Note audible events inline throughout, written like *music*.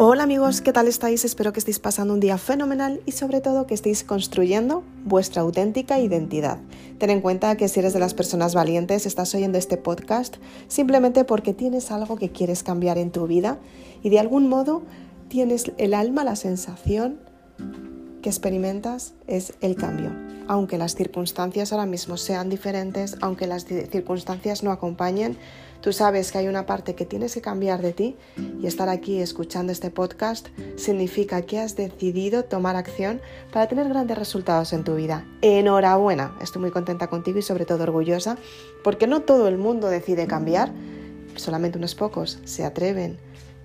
Hola amigos, ¿qué tal estáis? Espero que estéis pasando un día fenomenal y sobre todo que estéis construyendo vuestra auténtica identidad. Ten en cuenta que si eres de las personas valientes, estás oyendo este podcast simplemente porque tienes algo que quieres cambiar en tu vida y de algún modo tienes el alma, la sensación que experimentas es el cambio. Aunque las circunstancias ahora mismo sean diferentes, aunque las circunstancias no acompañen, tú sabes que hay una parte que tienes que cambiar de ti y estar aquí escuchando este podcast significa que has decidido tomar acción para tener grandes resultados en tu vida. Enhorabuena, estoy muy contenta contigo y sobre todo orgullosa porque no todo el mundo decide cambiar, solamente unos pocos se atreven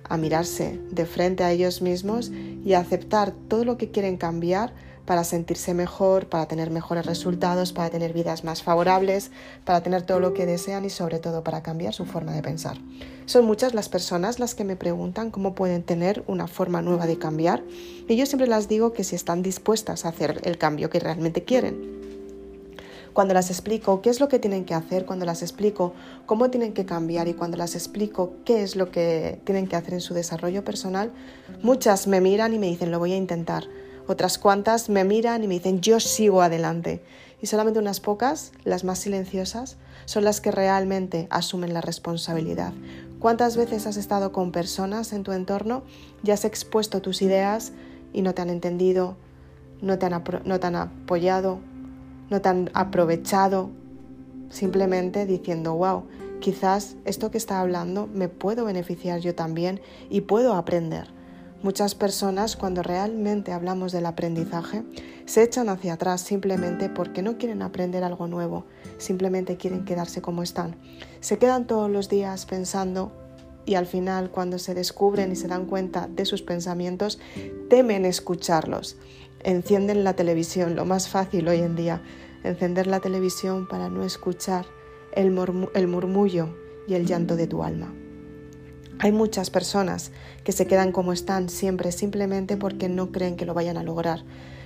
a mirarse de frente a ellos mismos y a aceptar todo lo que quieren cambiar para sentirse mejor, para tener mejores resultados, para tener vidas más favorables, para tener todo lo que desean y sobre todo para cambiar su forma de pensar. Son muchas las personas las que me preguntan cómo pueden tener una forma nueva de cambiar y yo siempre les digo que si están dispuestas a hacer el cambio que realmente quieren cuando las explico qué es lo que tienen que hacer, cuando las explico cómo tienen que cambiar y cuando las explico qué es lo que tienen que hacer en su desarrollo personal, muchas me miran y me dicen lo voy a intentar. Otras cuantas me miran y me dicen yo sigo adelante. Y solamente unas pocas, las más silenciosas, son las que realmente asumen la responsabilidad. ¿Cuántas veces has estado con personas en tu entorno y has expuesto tus ideas y no te han entendido, no te han, no te han apoyado, no tan aprovechado, simplemente diciendo, wow, quizás esto que está hablando me puedo beneficiar yo también y puedo aprender. Muchas personas cuando realmente hablamos del aprendizaje se echan hacia atrás simplemente porque no quieren aprender algo nuevo, simplemente quieren quedarse como están. Se quedan todos los días pensando y al final cuando se descubren y se dan cuenta de sus pensamientos temen escucharlos encienden la televisión, lo más fácil hoy en día, encender la televisión para no escuchar el, murmullo y el llanto de tu alma. Hay muchas personas que se quedan como están siempre simplemente porque no creen que lo vayan a lograr.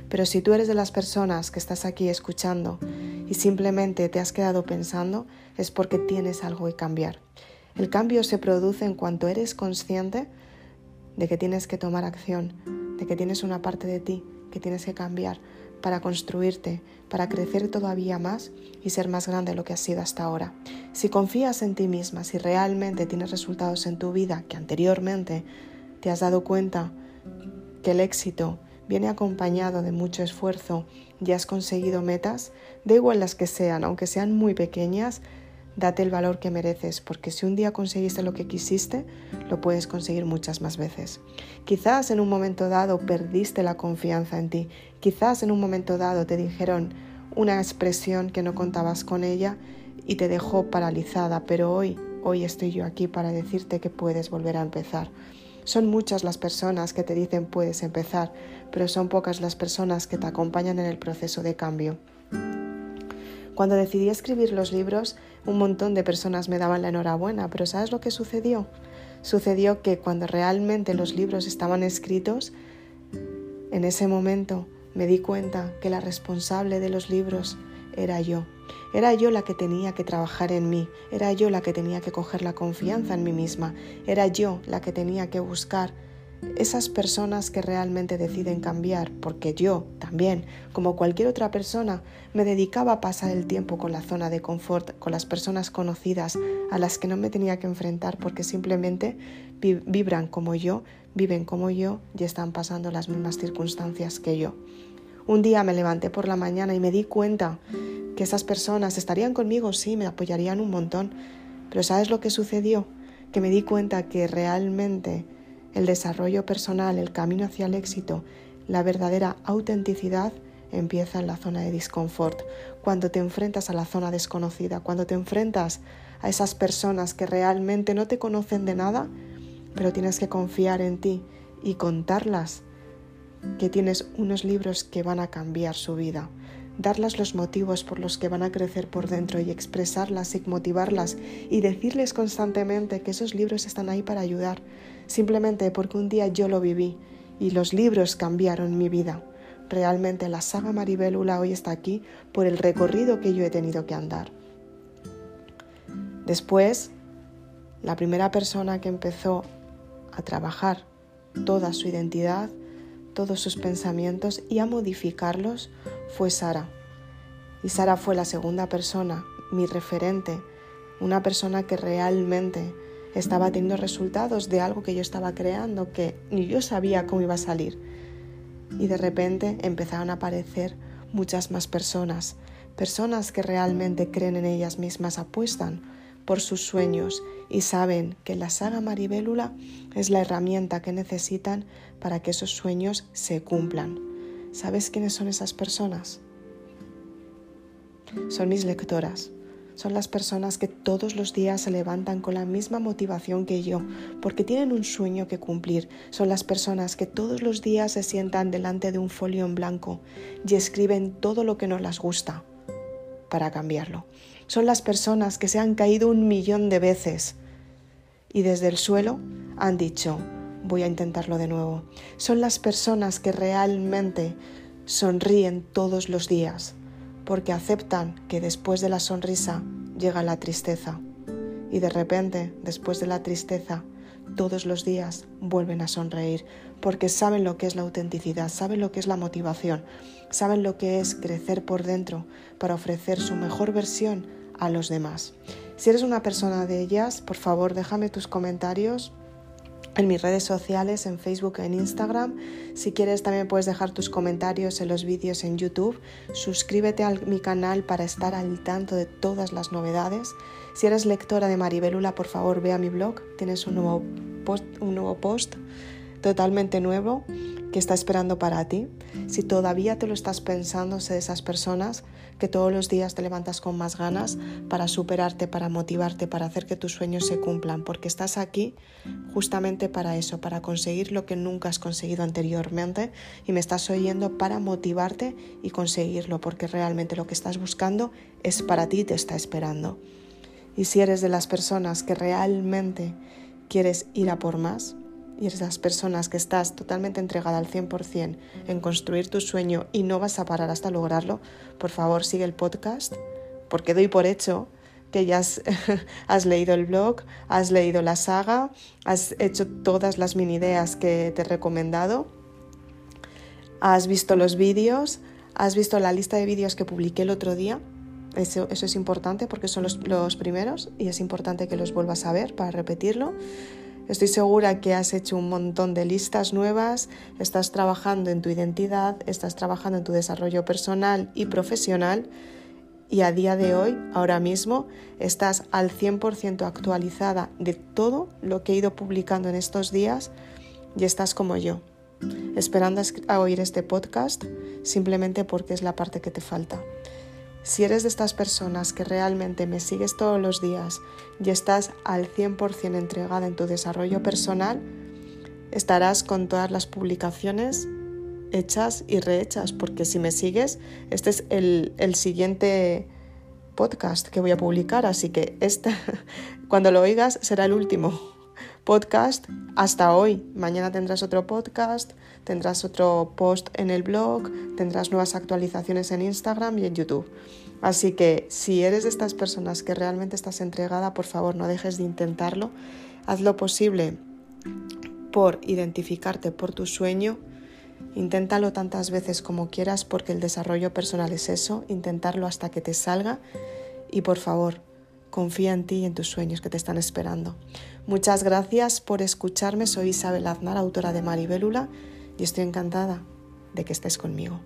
Pero si tú eres de las personas que estás aquí escuchando y simplemente te has quedado pensando, es porque tienes algo que cambiar. El cambio se produce en cuanto eres consciente de que tienes que tomar acción, de que tienes una parte de ti que tienes que cambiar para construirte, para crecer todavía más y ser más grande de lo que has sido hasta ahora. Si confías en ti misma, si realmente tienes resultados en tu vida que anteriormente te has dado cuenta que el éxito viene acompañado de mucho esfuerzo y has conseguido metas, da igual las que sean, aunque sean muy pequeñas, Date el valor que mereces, porque si un día conseguiste lo que quisiste, lo puedes conseguir muchas más veces. Quizás en un momento dado perdiste la confianza en ti, quizás en un momento dado te dijeron una expresión que no contabas con ella y te dejó paralizada, pero hoy, hoy estoy yo aquí para decirte que puedes volver a empezar. Son muchas las personas que te dicen puedes empezar, pero son pocas las personas que te acompañan en el proceso de cambio. Cuando decidí escribir los libros, un montón de personas me daban la enhorabuena, pero ¿sabes lo que sucedió? Sucedió que cuando realmente los libros estaban escritos, en ese momento me di cuenta que la responsable de los libros era yo. Era yo la que tenía que trabajar en mí, era yo la que tenía que coger la confianza en mí misma, era yo la que tenía que buscar esas personas que realmente deciden cambiar, porque yo también, como cualquier otra persona, me dedicaba a pasar el tiempo con la zona de confort, con las personas conocidas a las que no me tenía que enfrentar porque simplemente vibran como yo, viven como yo y están pasando las mismas circunstancias que yo. Un día me levanté por la mañana y me di cuenta que esas personas estarían conmigo, sí, me apoyarían un montón, pero ¿sabes lo que sucedió? Que me di cuenta que realmente el desarrollo personal, el camino hacia el éxito, la verdadera autenticidad empieza en la zona de disconfort, cuando te enfrentas a la zona desconocida, cuando te enfrentas a esas personas que realmente no te conocen de nada, pero tienes que confiar en ti y contarlas que tienes unos libros que van a cambiar su vida, darlas los motivos por los que van a crecer por dentro y expresarlas y motivarlas y decirles constantemente que esos libros están ahí para ayudar, simplemente porque un día yo lo viví y los libros cambiaron mi vida. Realmente la saga Maribelula hoy está aquí por el recorrido que yo he tenido que andar. Después, la primera persona que empezó a trabajar toda su identidad, todos sus pensamientos y a modificarlos fue Sara. Y Sara fue la segunda persona, mi referente, una persona que realmente estaba teniendo resultados de algo que yo estaba creando, que ni yo sabía cómo iba a salir. Y de repente empezaron a aparecer muchas más personas, personas que realmente creen en ellas mismas, apuestan por sus sueños y saben que la saga Maribélula es la herramienta que necesitan para que esos sueños se cumplan. ¿Sabes quiénes son esas personas? Son mis lectoras son las personas que todos los días se levantan con la misma motivación que yo, porque tienen un sueño que cumplir. Son las personas que todos los días se sientan delante de un folio en blanco y escriben todo lo que no les gusta para cambiarlo. Son las personas que se han caído un millón de veces y desde el suelo han dicho, voy a intentarlo de nuevo. Son las personas que realmente sonríen todos los días porque aceptan que después de la sonrisa llega la tristeza y de repente, después de la tristeza, todos los días vuelven a sonreír porque saben lo que es la autenticidad, saben lo que es la motivación, saben lo que es crecer por dentro para ofrecer su mejor versión a los demás. Si eres una persona de ellas, por favor déjame tus comentarios en mis redes sociales, en Facebook, en Instagram. Si quieres también puedes dejar tus comentarios en los vídeos en YouTube. Suscríbete a mi canal para estar al tanto de todas las novedades. Si eres lectora de Maribelula, por favor ve a mi blog. Tienes un nuevo un nuevo post totalmente nuevo que está esperando para ti. Si todavía te lo estás pensando, sé de esas personas que todos los días te levantas con más ganas para superarte, para motivarte, para hacer que tus sueños se cumplan, porque estás aquí justamente para eso, para conseguir lo que nunca has conseguido anteriormente y me estás oyendo para motivarte y conseguirlo, porque realmente lo que estás buscando es para ti y te está esperando. Y si eres de las personas que realmente quieres ir a por más, y eres las personas que estás totalmente entregada al 100% en construir tu sueño y no vas a parar hasta lograrlo, por favor sigue el podcast, porque doy por hecho que ya has, *laughs* has, leído el blog, has leído la saga, has hecho todas las mini ideas que te he recomendado, has visto los vídeos, has visto la lista de vídeos que publiqué el otro día. Eso, eso es importante porque son los, los primeros y es importante que los vuelvas a ver para repetirlo. Estoy segura que has hecho un montón de listas nuevas, estás trabajando en tu identidad, estás trabajando en tu desarrollo personal y profesional y a día de hoy, ahora mismo, estás al 100% actualizada de todo lo que he ido publicando en estos días y estás como yo, esperando a oír este podcast simplemente porque es la parte que te falta. Si eres de estas personas que realmente me sigues todos los días y estás al 100% entregada en tu desarrollo personal, estarás con todas las publicaciones hechas y rehechas, porque si me sigues, este es el, siguiente podcast que voy a publicar, así que este, *laughs* cuando lo oigas será el último podcast hasta hoy. Mañana tendrás otro podcast, tendrás otro post en el blog, tendrás nuevas actualizaciones en Instagram y en YouTube. Así que si eres de estas personas que realmente estás entregada, por favor no dejes de intentarlo. Haz lo posible por identificarte por tu sueño. Inténtalo tantas veces como quieras porque el desarrollo personal es eso, intentarlo hasta que te salga. Y por favor, confía en ti y en tus sueños que te están esperando. Muchas gracias por escucharme. Soy Isabel Aznar, autora de Maribélula, y estoy encantada de que estés conmigo.